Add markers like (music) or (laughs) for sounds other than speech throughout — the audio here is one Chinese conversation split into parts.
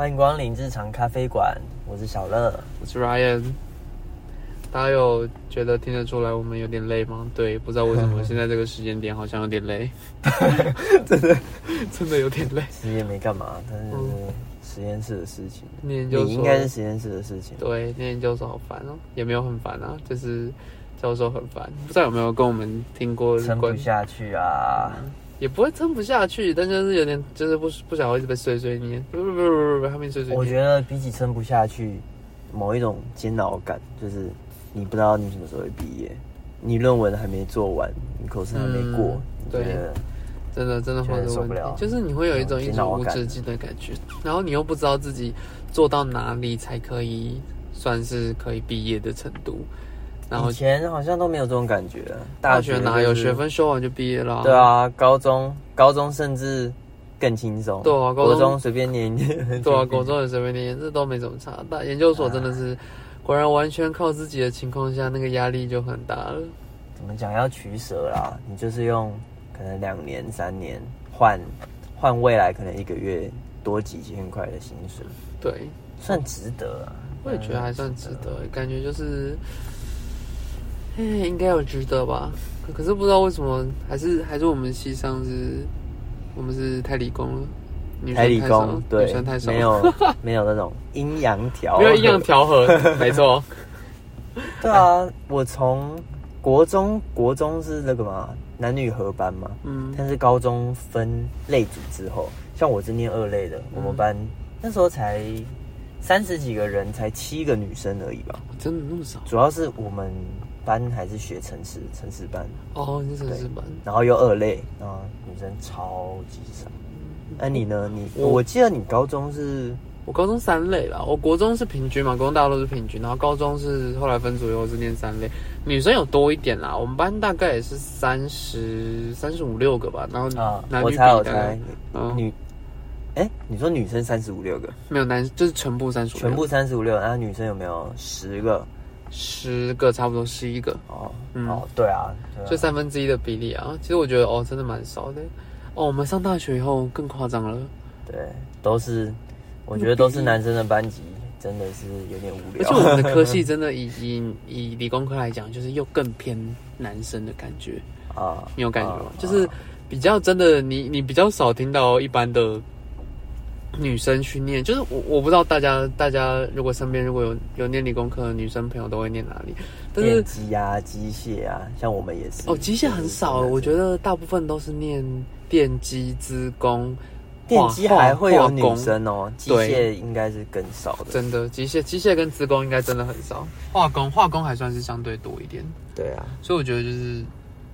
欢迎光临日常咖啡馆，我是小乐。我是 Ryan。大家有觉得听得出来我们有点累吗？对，不知道为什么 (laughs) 现在这个时间点好像有点累，(laughs) 真的真的有点累。其实也没干嘛，但是实验室的事情，念研究应该是实验室的事情。对，念研究所好烦哦，也没有很烦啊，就是教授很烦。不知道有没有跟我们听过撑不关下去啊！也不会撑不下去，但就是有点就是不不想要一直被碎碎念，不不不不不，他们碎碎念。我觉得比起撑不下去，某一种煎熬感，就是你不知道你什么时候会毕业，你论文还没做完，你口试还没过，嗯你觉得真的真的会受不了，就是你会有一种一种无止境的感觉，然后你又不知道自己做到哪里才可以算是可以毕业的程度，然后以前好像都没有这种感觉。大学哪有就是学分修完就毕业了？对，啊，高中高中甚至更轻松。对啊高中随便念一念。(laughs) 对啊，高中也随便念，这都没怎么差。但研究所真的是，果然完全靠自己的情况下，那个压力就很大了。怎么讲要取舍啦？你就是用可能两年三年换换未来可能一个月多几千块的薪水，对，算值得啊。我也觉得还算值得，感觉就是，哎，应该有值得吧？可可是不知道为什么，还是还是我们系上是，我们是太理工了，太少工对女生太，少，没有 (laughs) 没有那种阴阳调，没有阴阳。调和，(laughs) 没错，对啊，我从国中国中是那个嘛男女合班嘛，嗯，但是高中分类组之后，像我是念二类的，我们班那时候才三十几个人，才七个女生而已吧。真的那么少？主要是我们班还是学城市城市班，哦，你是城市班，然后又二类，然后女生超级少。那、你呢？你我我记得你高中是我高中三类啦，我国中是平均嘛，国中大家都是平均，然后高中是后来分组以后是念三类，女生有多一点啦，我们班大概也是三十三十五六个吧，然后啊，男女比我猜我大概猜嗯女，哎、你说女生三十五六个，没有男就是全部三十五全部三十五六，然后女生有没有十个？十个差不多十一个，哦，嗯哦，对啊，对啊就三分之一的比例啊。其实我觉得哦，真的蛮少的。哦，我们上大学以后更夸张了，对，都是，我觉得都是男生的班级，真的是有点无聊而且。我们的科系真的以以以理工科来讲，就是又更偏男生的感觉。(laughs) 啊，你有感觉吗？啊就是比较真的，你你比较少听到一般的女生去念，就是我我不知道大家大家如果身边如果有有念理工科的女生朋友都会念哪里，但电是机啊、机械啊，像我们也是。哦机械很少，我觉得大部分都是念电机、资工、电机还会有女生哦，机械应该是更少的。真的机械机械跟资工应该真的很少，化工化工还算是相对多一点，对啊，所以我觉得就是。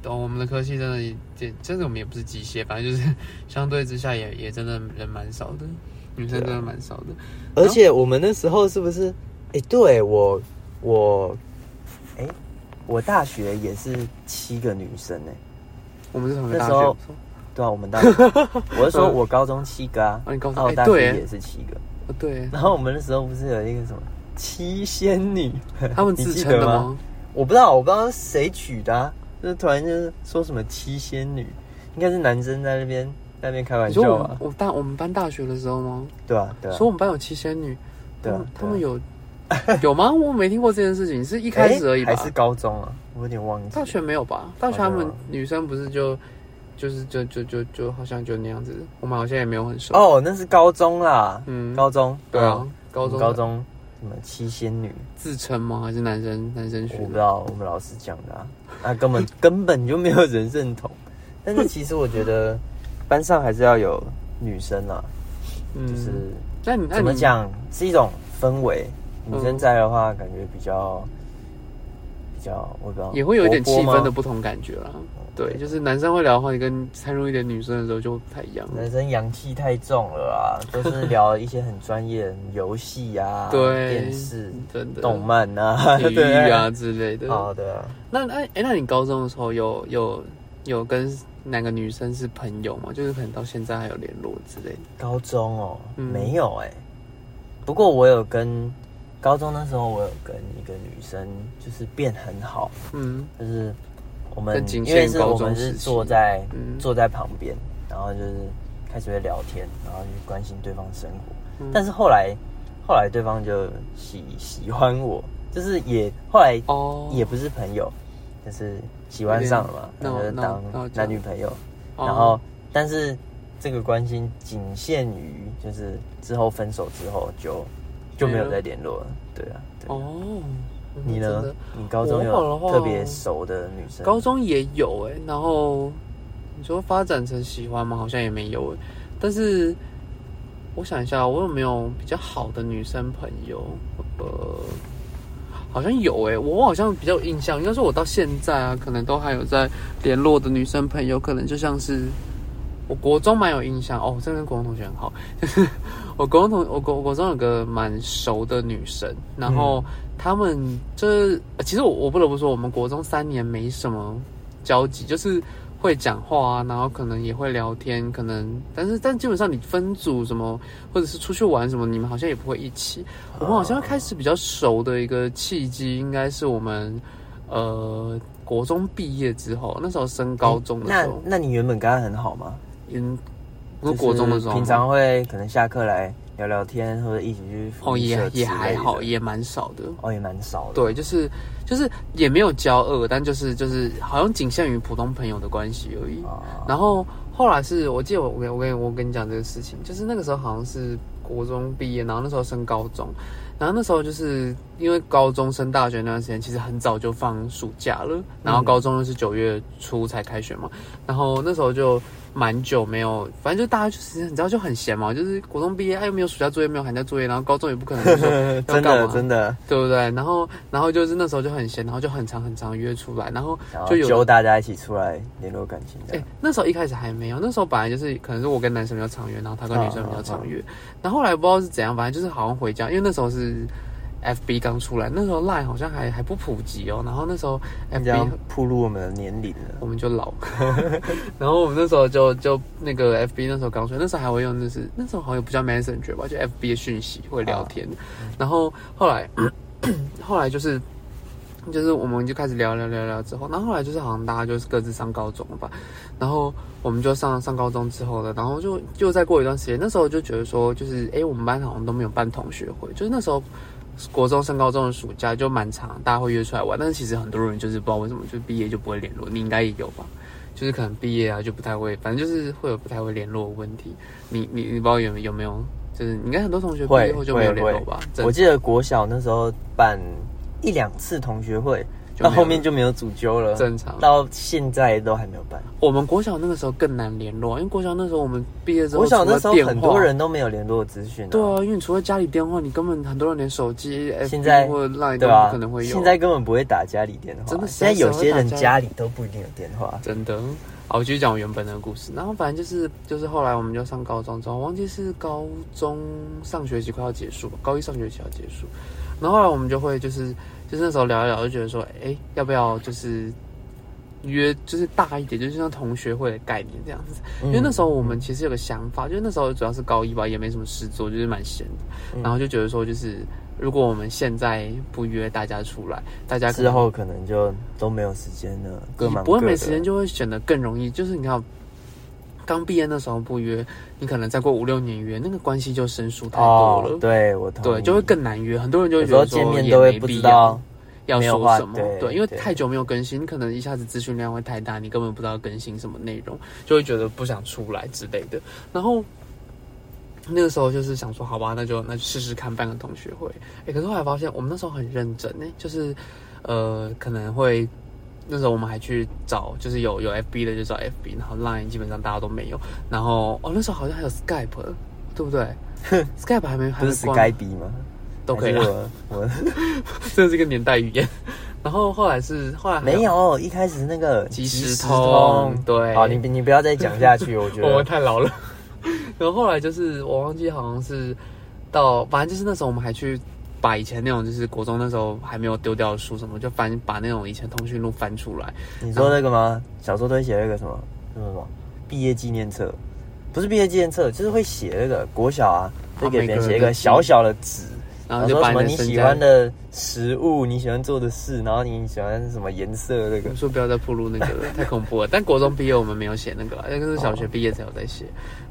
哦，我们的科系真的也，真的我们也不是机械，反正就是 (laughs) 相对之下也也真的人蛮少的，女生真的蛮少的。而且我们那时候是不是？哎，对我我，哎，我大学也是七个女生哎。我们是同一个大那时候学，对啊，我们大 (laughs) 学，我是说我高中七个啊，哦你高中然后我大学也是七个。哦对，然后我们那时候不是有一个什么七仙女？他们你自称的吗？我不知道，我不知道谁取的、啊，就是突然就是说什么七仙女，应该是男生在那边在那边开玩笑吧？我大我们班大学的时候吗？对啊，对啊说，我们班有七仙女，对啊，他们有有吗？我没听过这件事情，是一开始而已吧诶还？是高中啊？我有点忘记。大学没有吧？大学他们女生不是就就是就就就就好像就那样子，我们好像也没有很熟。哦，那是高中啦，嗯，高中，对啊嗯，高中高中什么七仙女？自称吗？还是男生男生学？我不知道，我们老师讲的啊，啊，根本 (laughs) 根本就没有人认同。但是其实我觉得班上还是要有女生啊，嗯就是那你怎么讲，是一种氛围。女嗯生在的话，感觉比较比较，我不知道，也会有一点气氛的不同感觉啦。对，就是男生会聊的话，你跟掺入一点女生的时候就会不太一样。男生阳气太重了啊，(laughs) 都是聊一些很专业的游戏啊，对电视、真的动漫啊、体育啊 (laughs) 之类的。好的啊，那哎哎、那你高中的时候有有有跟哪个女生是朋友吗？就是可能到现在还有联络之类的。高中哦，嗯没有哎、不过我有跟高中那时候，我有跟一个女生就是变很好，嗯，就是我们因为是我们是坐在、嗯坐在旁边，然后就是开始会聊天，然后去关心对方生活。嗯但是后来，后来对方就喜 (laughs) 喜欢我，就是也后来哦，也不是朋友，就是喜欢上了嘛，然后就当男女朋友。哦然后，但是这个关心仅限于就是之后分手之后就就没有再联络了。对啊，对。哦，你呢？你高中有特别熟的女生？高中也有哎、然后你说发展成喜欢吗？好像也没有哎、但是我想一下，我有没有比较好的女生朋友？呃，好像有哎、我好像比较有印象，应该说我到现在啊，可能都还有在联络的女生朋友，可能就像是我国中蛮有印象哦，真的跟国中同学很好，就是我国中同我国我国中有个蛮熟的女生，然后他们就是、呃其实我我不得不说，我们国中三年没什么交集，就是会讲话啊，然后可能也会聊天，可能但是但基本上你分组什么，或者是出去玩什么，你们好像也不会一起。我们好像开始比较熟的一个契机，应该是我们呃国中毕业之后，那时候升高中的那时候，那你原本跟他很好吗？嗯，不是国中的时候平常会可能下课来聊聊天，或者一起去哦也也还好，也蛮少的。哦也蛮少的。对，就是就是也没有交恶，但就是就是好像仅限于普通朋友的关系而已。啊，然后后来是我记得我我跟我跟我跟你讲这个事情，就是那个时候好像是国中毕业，然后那时候升高中，然后那时候就是因为高中升大学那段时间，其实很早就放暑假了，然后高中又是九月初才开学嘛，然后那时候就蛮久没有，反正就大家就是你知道就很闲嘛，就是国中毕业，哎又没有暑假作业，没有寒假作业，然后高中也不可能就说 (laughs) 要真干嘛的真的，对不对？然后然后就是那时候就很闲，然后就很长很长约出来，然后就有揪大家一起出来联络感情哎、的。那时候一开始还没有，那时候本来就是可能是我跟男生比较常约，然后他跟女生比较常约，然后后来不知道是怎样，反正就是好像回家，因为那时候是 FB 刚出来，那时候 Line 好像还还不普及哦，然后那时候 FB 暴露我们的年龄了。我们就老，(laughs) 然后我们那时候就就那个 FB 那时候刚出来，那时候还会用，就是那时候好像也不叫 Messenger 吧，就 FB 的讯息会聊天，然后后来 (coughs) 后来就是。就是我们就开始聊聊聊聊之后，然后后来就是好像大家就是各自上高中了吧，然后我们就上上高中之后了，然后就就再过一段时间，那时候就觉得说，就是诶，我们班好像都没有办同学会，就是那时候国中升高中的暑假就蛮长，大家会约出来玩，但是其实很多人就是不知道为什么，就毕业就不会联络，你应该也有吧？就是可能毕业啊就不太会，反正就是会有不太会联络的问题。你你你不知道有有没有？就是你应该很多同学毕会业后就没有联络吧？我记得国小那时候办一两次同学会，到就后面就没有主揪了，正常。到现在都还没有办。我们国小那个时候更难联络，因为国小那时候我们毕业之后，国小那时候很多人都没有联络资讯、啊，对啊，因为除了家里电话，你根本很多人连手机、现在或者 Line 都可能会有。现在根本不会打家里电话，真的现在有些人家里都不一定有电话。真的。好，我继续讲我原本的故事。然后反正就是就是后来我们就上高中之后，忘记是高中上学期快要结束吧，高一上学期要结束。然后后来我们就会就是就是那时候聊一聊，就觉得说，哎，要不要就是约就是大一点，就是像同学会的概念这样子。因为那时候我们其实有个想法，就是那时候主要是高一吧，也没什么事做，就是蛮闲的。嗯然后就觉得说，就是如果我们现在不约大家出来，大家之后可能就都没有时间了，各忙不会没时间，就会显得更容易。就是你看，刚毕业那时候不约，你可能再过五六年约，那个关系就生疏太多了。哦，对我同意对，就会更难约。很多人就会觉得说见面也都会不知没必要道要说什么。对对，因为太久没有更新，你可能一下子资讯量会太大，你根本不知道更新什么内容，就会觉得不想出来之类的。然后。那个时候就是想说，好吧，那就那就试试看办个同学会。哎、可是后来发现我们那时候很认真呢，就是呃可能会那时候我们还去找，就是有有 FB 的就找 FB，然后 Line 基本上大家都没有。然后哦那时候好像还有 Skype，对不对？(laughs) Skype 还没还不是没关 Skype 吗？都可以了，我我 (laughs) 这是一个年代语言。然后后来是后来还没有，一开始那个即时时通，对，好，你你不要再讲下去，(laughs) 我觉得我们太老了。然后后来就是我忘记好像是到，反正就是那时候我们还去把以前那种就是国中那时候还没有丢掉的书什么，就翻把那种以前通讯录翻出来。你说那个吗？小时候都会写那个什么什么什么毕业纪念册，不是毕业纪念册，就是会写那个国小啊，会给别人写一个小小的纸，然后就把说什么你喜你的身家欢的食物，你喜欢做的事，然后你喜欢什么颜色那个。说不要再铺路那个了，(laughs) 太恐怖了。但国中毕业我们没有写那个，那个是小学毕业才有在写。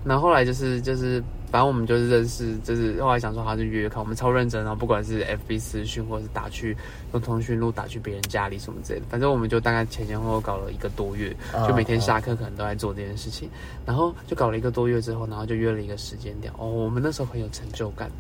然后后来就是就是，反正我们就是认识，就是后来想说他是约约看，我们超认真，然后不管是 FB 私讯或者是打去用通讯录打去别人家里什么之类的，反正我们就大概前前后后搞了一个多月，啊就每天下课可能都在做这件事情。然后就搞了一个多月之后，然后就约了一个时间点。哦，我们那时候很有成就感。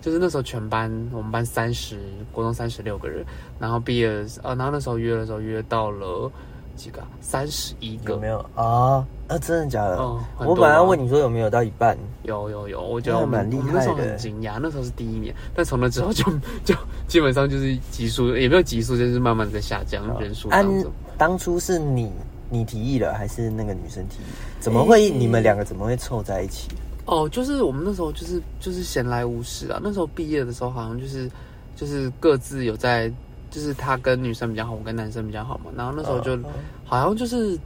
就是那时候全班，我们班三十，国中三十六个人，然后毕业呃，然后那时候约的时候约到了几个、啊？三十一个，有没有啊？啊，真的假的？哦我本来问你说有没有到一半，有有有，我觉得我们那蛮厉我们那时候害的很惊讶，那时候是第一年，但从那之后就 (laughs) 就基本上就是急速，也没有急速，就是慢慢的在下降人数按当中。当初是你你提议了，还是那个女生提议？怎么会、诶你们两个怎么会凑在一起？哦，就是我们那时候就是就是闲来无事啊。那时候毕业的时候好像就是就是各自有在，就是他跟女生比较好，我跟男生比较好嘛。然后那时候就、嗯好像就是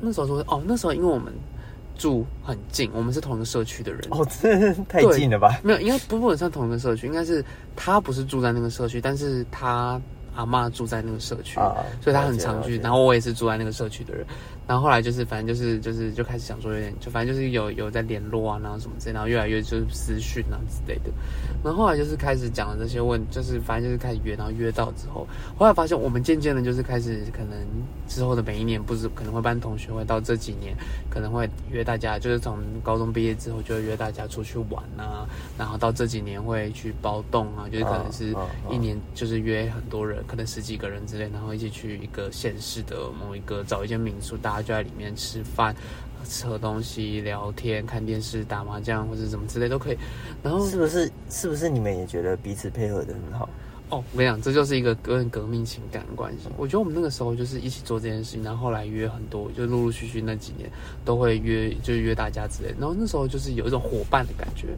那时候说哦，那时候因为我们住很近，我们是同一个社区的人。哦，这太近了吧？没有，应该不不能算同一个社区，应该是他不是住在那个社区，但是他阿妈住在那个社区，啊所以他很常去。然后我也是住在那个社区的人，然后后来就是反正就是就是就开始想说有点，就反正就是有有在联络啊，然后什么之类，然后越来越就是私讯啊之类的。然后后来就是开始讲了这些问，就是反正就是开始约，然后约到之后，后来发现我们渐渐的就是开始可能之后的每一年，不是可能会办同学会，到这几年可能会约大家，就是从高中毕业之后就会约大家出去玩啊，然后到这几年会去包栋啊，就是可能是一年就是约很多人，可能十几个人之类，然后一起去一个县市的某一个找一间民宿，大家就在里面吃饭。吃喝东西、聊天、看电视、打麻将或者什么之类都可以。然后是不是是不是你们也觉得彼此配合的很好？哦，我跟你讲，这就是一个革革命情感的关系。我觉得我们那个时候就是一起做这件事情，然后后来约很多，就陆陆续续那几年都会约，就是约大家之类。然后那时候就是有一种伙伴的感觉，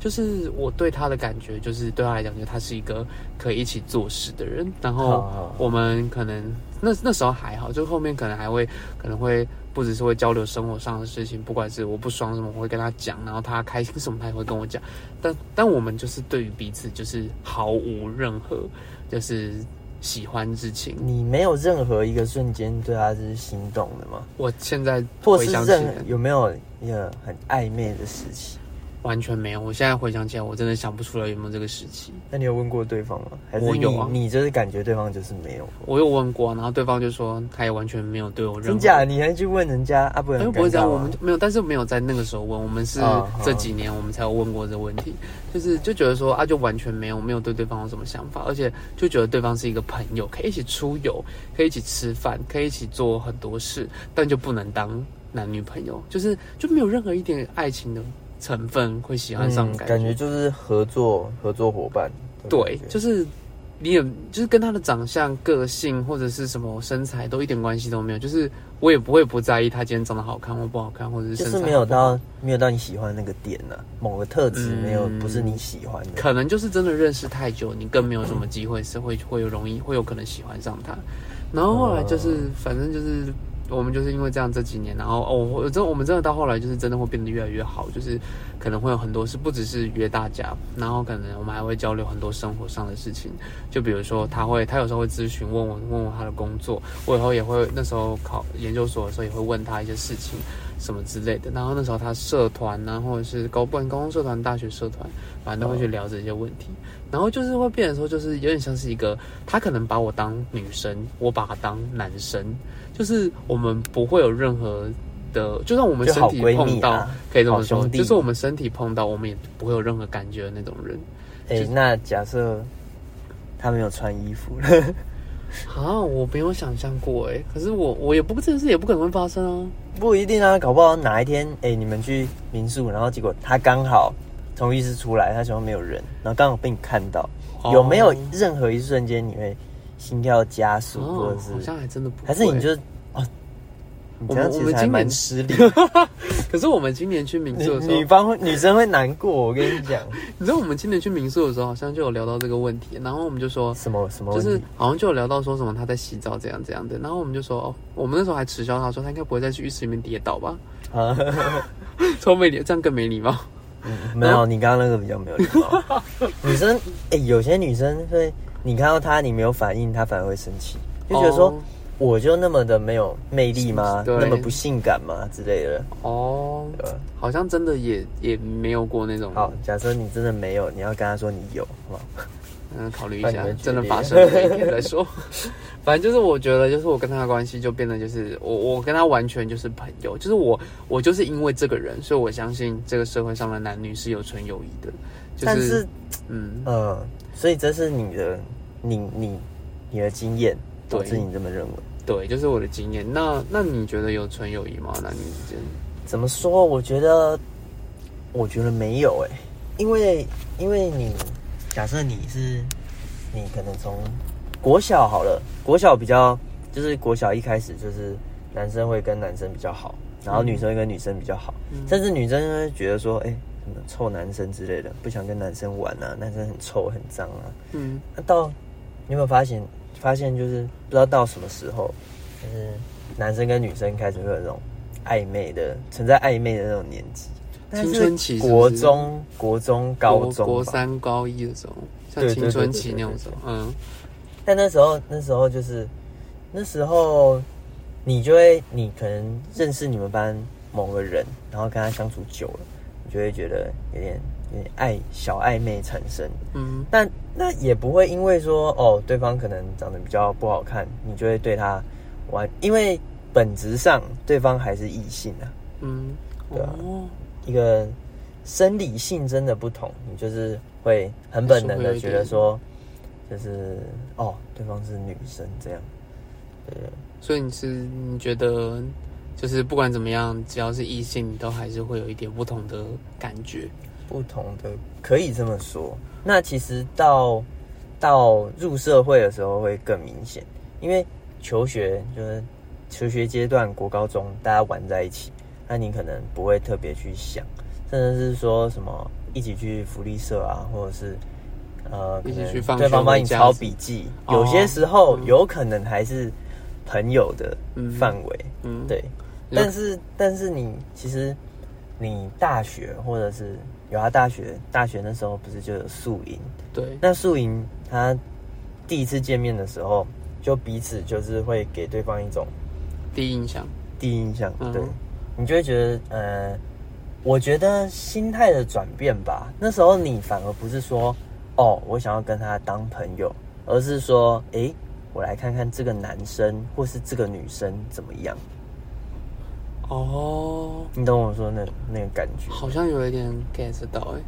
就是我对他的感觉，就是对他来讲，就是他是一个可以一起做事的人。然后哦我们可能那那时候还好，就后面可能还会可能会不只是会交流生活上的事情，不管是我不爽什么，我会跟他讲，然后他开心什么，他也会跟我讲。但但我们就是对于彼此就是毫无任何就是喜欢之情。你没有任何一个瞬间对他是心动的吗？我现在或是回想起任来，有没有一个很暧昧的时期？完全没有。我现在回想起来，我真的想不出来有没有这个时期。那你有问过对方吗？还是有啊你就是感觉对方就是没有？我有问过，然后对方就说他也完全没有对我任何真假？你还去问人家啊？不不会这样，我们没有，但是没有在那个时候问，我们是啊这几年我们才有问过这个问题，就是就觉得说啊，就完全没有没有对对方有什么想法，而且就觉得对方是一个朋友，可以一起出游，可以一起吃饭，可以一起做很多事，但就不能当男女朋友，就是就没有任何一点爱情的成分会喜欢上嗯感觉，感觉就是合作合作伙伴。对，就是你也就是跟他的长相、个性或者是什么身材都一点关系都没有，就是我也不会不在意他今天长得好看或不好看，或者是就是没身材好不好有到没有到你喜欢的那个点呢、某个特质没有、嗯不是你喜欢的。可能就是真的认识太久，你更没有什么机会是会会有容易会有可能喜欢上他。然后后来就是，反正就是我们就是因为这样这几年，然后哦，我真我们真的到后来就是真的会变得越来越好，就是可能会有很多事，不只是约大家，然后可能我们还会交流很多生活上的事情，就比如说他会他有时候会咨询问我问我他的工作，我以后也会那时候考研究所的时候也会问他一些事情。什么之类的，然后那时候他社团啊，或者是高不管高中社团、大学社团，反正都会去聊这些问题。然后就是会变成说，就是有点像是一个，他可能把我当女生，我把他当男生，就是我们不会有任何的，就算我们身体碰到，啊可以这么说，就是我们身体碰到，我们也不会有任何感觉的那种人。哎、那假设他没有穿衣服，(laughs) 啊，我没有想象过哎，可是我我也不这件事也不可能会发生啊。不一定啊，搞不好哪一天，哎、你们去民宿，然后结果他刚好从浴室出来，他手上没有人，然后刚好被你看到，哦有没有任何一瞬间你会心跳加速，或哦者，是好像还真的不会，还是你就哦，你这样其实还蛮失礼，(laughs) 可是我们今年去民宿的时候，女方会女生会难过，我跟你讲，(laughs) 你知道我们今年去民宿的时候，好像就有聊到这个问题，然后我们就说，什么什么就是？好像就有聊到说什么他在洗澡这样这样的，然后我们就说哦，我们那时候还耻笑他说他应该不会再去浴室里面跌倒吧，啊，超没礼，这样更没礼貌。没有，你刚刚那个比较没有礼貌。(laughs) 女生，哎、有些女生会你看到他你没有反应，他反而会生气，就觉得说、哦我就那么的没有魅力吗？对那么不性感吗之类的，哦，对吧？好像真的也也没有过那种，好，假设你真的没有，你要跟他说你有，好不好？(laughs) 嗯，考虑一下真的发生了一天再说。(laughs) 反正就是我觉得，就是我跟他的关系就变得就是我我跟他完全就是朋友，就是我我就是因为这个人，所以我相信这个社会上的男女是有纯友谊的。就但是，嗯，嗯，所以这是你的，你你你的经验导致你这么认为。对，就是我的经验。那那你觉得有纯友谊吗？男女之间？怎么说？我觉得，我觉得没有哎、因为因为你假设你是你可能从国小好了，国小比较就是国小一开始就是男生会跟男生比较好，然后女生会跟女生比较好，嗯甚至女生会觉得说，哎、什么臭男生之类的，不想跟男生玩啊，男生很臭很脏啊。嗯，那到你有没有发现？发现就是不知道到什么时候，就是男生跟女生开始会有那种暧昧的存在暧昧的那种年纪。青春期是是国中、国中、高中吧，国三、高一的时候，像青春期那种时候，嗯，但那时候那时候就是那时候你就会你可能认识你们班某个人，然后跟他相处久了，你就会觉得有点有点爱小暧昧产生。嗯，但那也不会因为说哦，对方可能长得比较不好看，你就会对他玩，因为本质上对方还是异性啊，嗯，对啊。哦，一个生理性真的不同，你就是会很本能的觉得说，就是哦，对方是女生这样，对，所以你是你觉得，就是不管怎么样，只要是异性，都还是会有一点不同的感觉。不同的可以这么说。那其实到到入社会的时候会更明显，因为求学就是求学阶段，国高中大家玩在一起，那你可能不会特别去想，甚至是说什么一起去福利社啊，或者是呃，对方学帮你抄笔记，哦有些时候嗯有可能还是朋友的嗯范围，嗯，对。但是但是你其实你大学或者是有他大学大学那时候不是就有宿营？对，那宿营他第一次见面的时候，就彼此就是会给对方一种第一印象，第一印象，嗯对你就会觉得呃，我觉得心态的转变吧。那时候你反而不是说哦，我想要跟他当朋友，而是说诶，我来看看这个男生或是这个女生怎么样。哦，你懂我说那那个感觉？好像有一点 get 到，哎，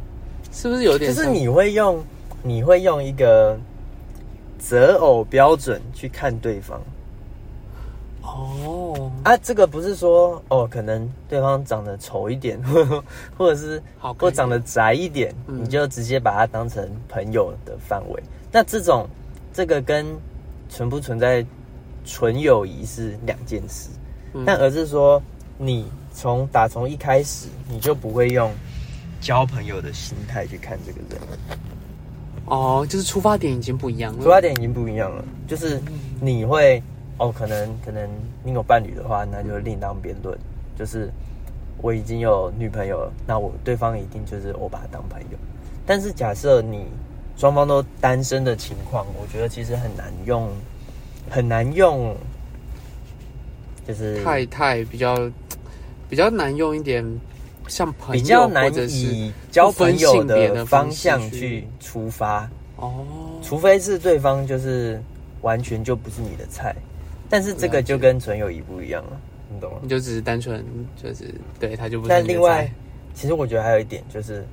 是不是有点？就是你会用你会用一个择偶标准去看对方哦，啊，这个不是说哦，可能对方长得丑一点，或 (laughs) 或者是或长得宅一点，嗯你就直接把他当成朋友的范围。那这种这个跟存不存在纯友谊是两件事，嗯但而是说你从打从一开始你就不会用交朋友的心态去看这个人。哦，就是出发点已经不一样了。出发点已经不一样了，就是你会哦，可能可能你有伴侣的话，那就另当别论。就是我已经有女朋友了，那我对方一定就是我把他当朋友。但是假设你双方都单身的情况，我觉得其实很难用，很难用，就是太太比较比较难用一点，像朋友比较难以交朋友的方向去出发。哦，除非是对方就是完全就不是你的菜，但是这个就跟纯友谊不一样了，你懂吗你？就只是单纯就是对他就不是你的但另外，其实我觉得还有一点就是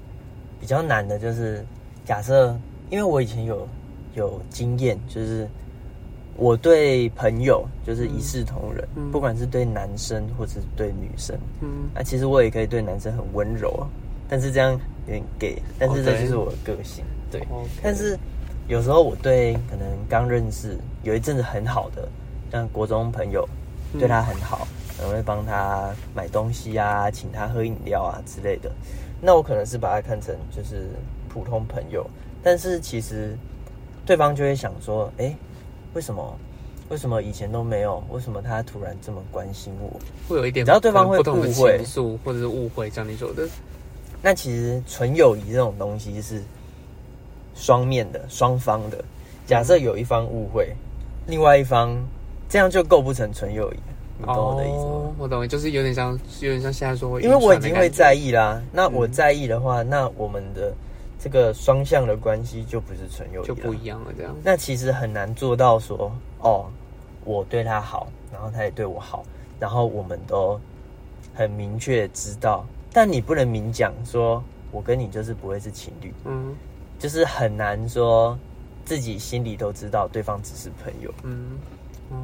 比较难的，就是假设，因为我以前有有经验，就是我对朋友就是一视同仁，嗯。不管是对男生或是对女生，嗯，啊，其实我也可以对男生很温柔啊，但是这样有点 gay，但是这就是我的个性，对。但是有时候我对可能刚认识有一阵子很好的，像国中朋友，嗯。对他很好，可能会帮他买东西啊，请他喝饮料啊之类的。那我可能是把他看成就是普通朋友，但是其实对方就会想说，哎、为什么？为什么以前都没有？为什么他突然这么关心我？会有一点，只要对方会误会情愫或者是误会，像你说的，那其实纯友谊这种东西是双面的、双方的，假设有一方误会，另外一方这样就构不成纯友谊，你懂我的意思吗？哦，我懂，就是有点像，有点像现在说会因为我已经会在意啦，那我嗯在意的话，那我们的这个双向的关系就不是纯友谊就不一样了，这样。那其实很难做到说，哦，我对他好，然后他也对我好，然后我们都很明确知道，但你不能明讲说，我跟你就是不会是情侣，嗯就是很难说自己心里都知道对方只是朋友。嗯，哦。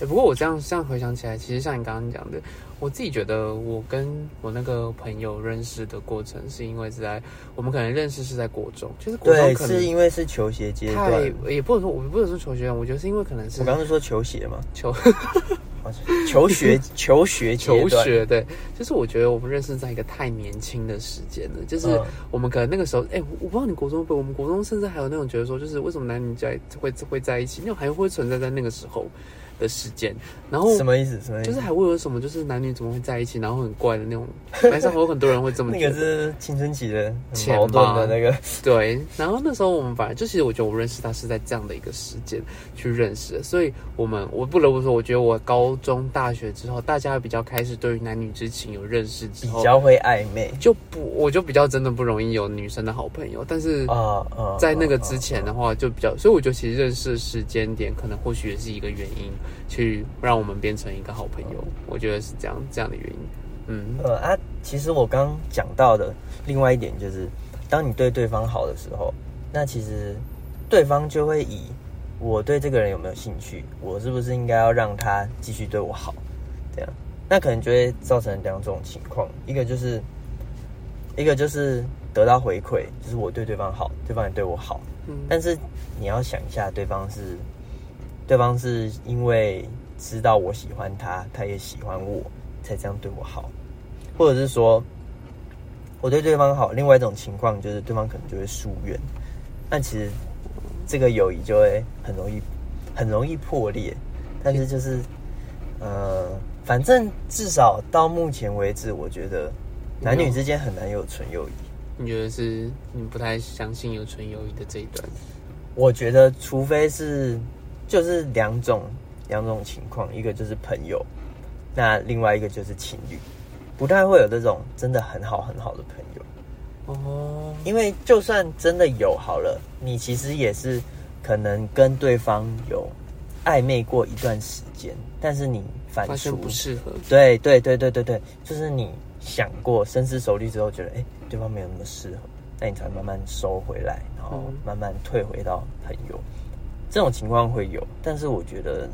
哎、不过我这样这样回想起来，其实像你刚刚讲的，我自己觉得我跟我那个朋友认识的过程，是因为是在我们可能认识是在国中，就是国中对，可能是因为是球鞋阶太段。也不能说我不能说求学院，我觉得是因为可能是我刚刚说球鞋嘛，求 (laughs) 哦求学求学阶求段，学，对，就是我觉得我们认识在一个太年轻的时间了，就是嗯我们可能那个时候，哎、我我不知道你国中不，我们国中甚至还有那种觉得说，就是为什么男女在会会在一起，那种还会存在在那个时候的时间，然后什么意思？什么意思？就是还会有什么，就是男女怎么会在一起，然后很怪的那种，(laughs) 反正会有很多人会这么那。个是青春期的很钱矛盾的那个，对，然后那时候我们反正就其实我觉得我认识他是在这样的一个时间去认识的，所以我们我不得不说，我觉得我高中、大学之后，大家比较开始对于男女之情有认识之后，比较会暧昧。就不我就比较真的不容易有女生的好朋友，但是在那个之前的话，就比较，所以我觉得其实认识的时间点，可能或许也是一个原因，去让我们变成一个好朋友。我觉得是这样这样的原因。嗯呃啊，其实我刚讲到的另外一点就是，当你对对方好的时候，那其实对方就会以我对这个人有没有兴趣，我是不是应该要让他继续对我好，这样，那可能就会造成两种情况，一个就是一个就是得到回馈，就是我对对方好，对方也对我好，嗯，但是你要想一下，对方是对方是因为知道我喜欢他，他也喜欢我，才这样对我好，或者是说我对对方好。另外一种情况就是对方可能就会疏远，那其实这个友谊就会很容易很容易破裂。但是就是呃，反正至少到目前为止，我觉得男女之间很难有纯友谊。你觉得是你不太相信有纯友谊的这一段？我觉得，除非是就是两种两种情况，一个就是朋友，那另外一个就是情侣，不太会有这种真的很好很好的朋友。哦，因为就算真的有好了，你其实也是可能跟对方有暧昧过一段时间，但是你反发现刍不适合。对对对对对对，就是你想过深思熟虑之后，觉得哎、诶对方没有那么适合，那你才慢慢收回来，然后嗯慢慢退回到朋友。这种情况会有，但是我觉得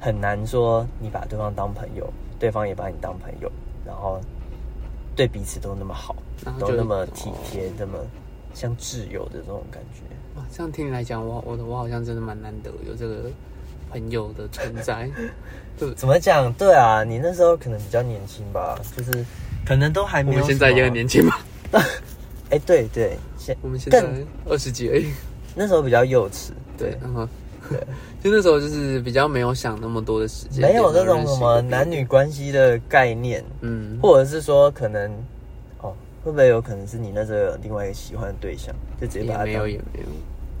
很难说你把对方当朋友，对方也把你当朋友，然后对彼此都那么好，都那么体贴哦，那么像挚友的这种感觉。哇，这样听你来讲，我我我好像真的蛮难得有这个朋友的存在。(laughs) 对，怎么讲？对啊，你那时候可能比较年轻吧，就是可能都还我没有。们现在也很年轻嘛，(laughs) 哎、对对，现我们现在二十几而已。那时候比较幼稚，对，然后对，(laughs) 就那时候就是比较没有想那么多的时间，没有那种什么男女关系的概念，嗯，或者是说可能，哦，会不会有可能是你那时候有另外一个喜欢的对象，就直接把他也没有当也没有，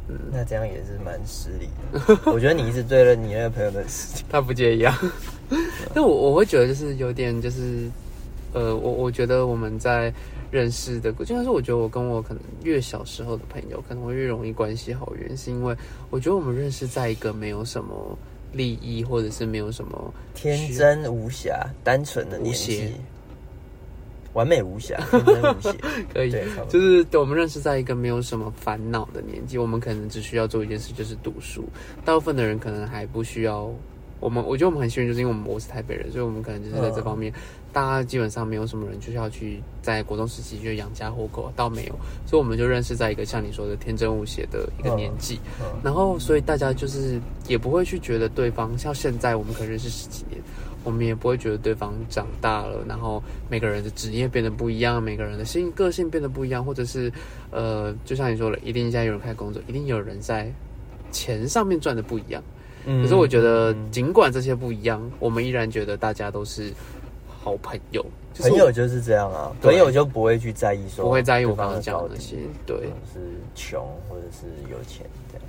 嗯，那这样也是蛮失礼。的。(laughs) 我觉得你一直对了你那个朋友的事情，(laughs) 他不介意啊。但我我会觉得就是有点就是，呃，我我觉得我们在认识的，就像是我觉得我跟我可能越小时候的朋友可能会越容易关系好，原因是因为我觉得我们认识在一个没有什么利益或者是没有什么天真无瑕、单纯的年纪邪，完美无瑕、天真无邪，(laughs) 可以就是我们认识在一个没有什么烦恼的年纪，我们可能只需要做一件事，就是读书。大部分的人可能还不需要。我们我觉得我们很幸运，就是因为我们我是台北人，所以我们可能就是在这方面，大家基本上没有什么人就是要去在国中时期就养家糊口，倒没有，所以我们就认识在一个像你说的天真无邪的一个年纪，嗯然后所以大家就是也不会去觉得对方像现在我们可能认识十几年，我们也不会觉得对方长大了，然后每个人的职业变得不一样，每个人的性个性变得不一样，或者是呃，就像你说了，一定现在有人开始工作，一定有人在钱上面赚的不一样。嗯。可是我觉得嗯，尽管这些不一样，我们依然觉得大家都是好朋友，就是朋友就是这样啊，朋友就不会去在意说，不会在意我刚刚对方的高低讲的那些，对。是穷或者是有钱这样。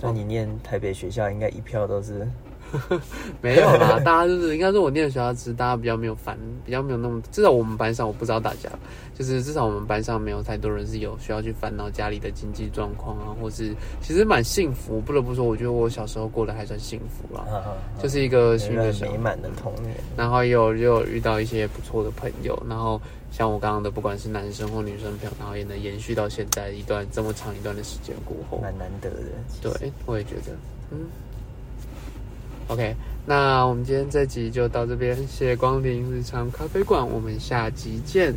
所以你念台北学校，应该一票都是 (laughs) 没有啦，大家就是应该说，我念的学校是大家比较没有烦，比较没有那么，至少我们班上，我不知道大家，就是至少我们班上没有太多人是有需要去烦恼家里的经济状况啊，或是其实蛮幸福。不得不说，我觉得我小时候过得还算幸福啦，就是一个美满的童年。然后也有也有遇到一些不错的朋友，然后像我刚刚的，不管是男生或女生朋友，然后也能延续到现在一段这么长一段的时间过后，蛮难得的。对，我也觉得，嗯。OK，那我们今天这集就到这边，谢谢光临日常咖啡馆，我们下集见。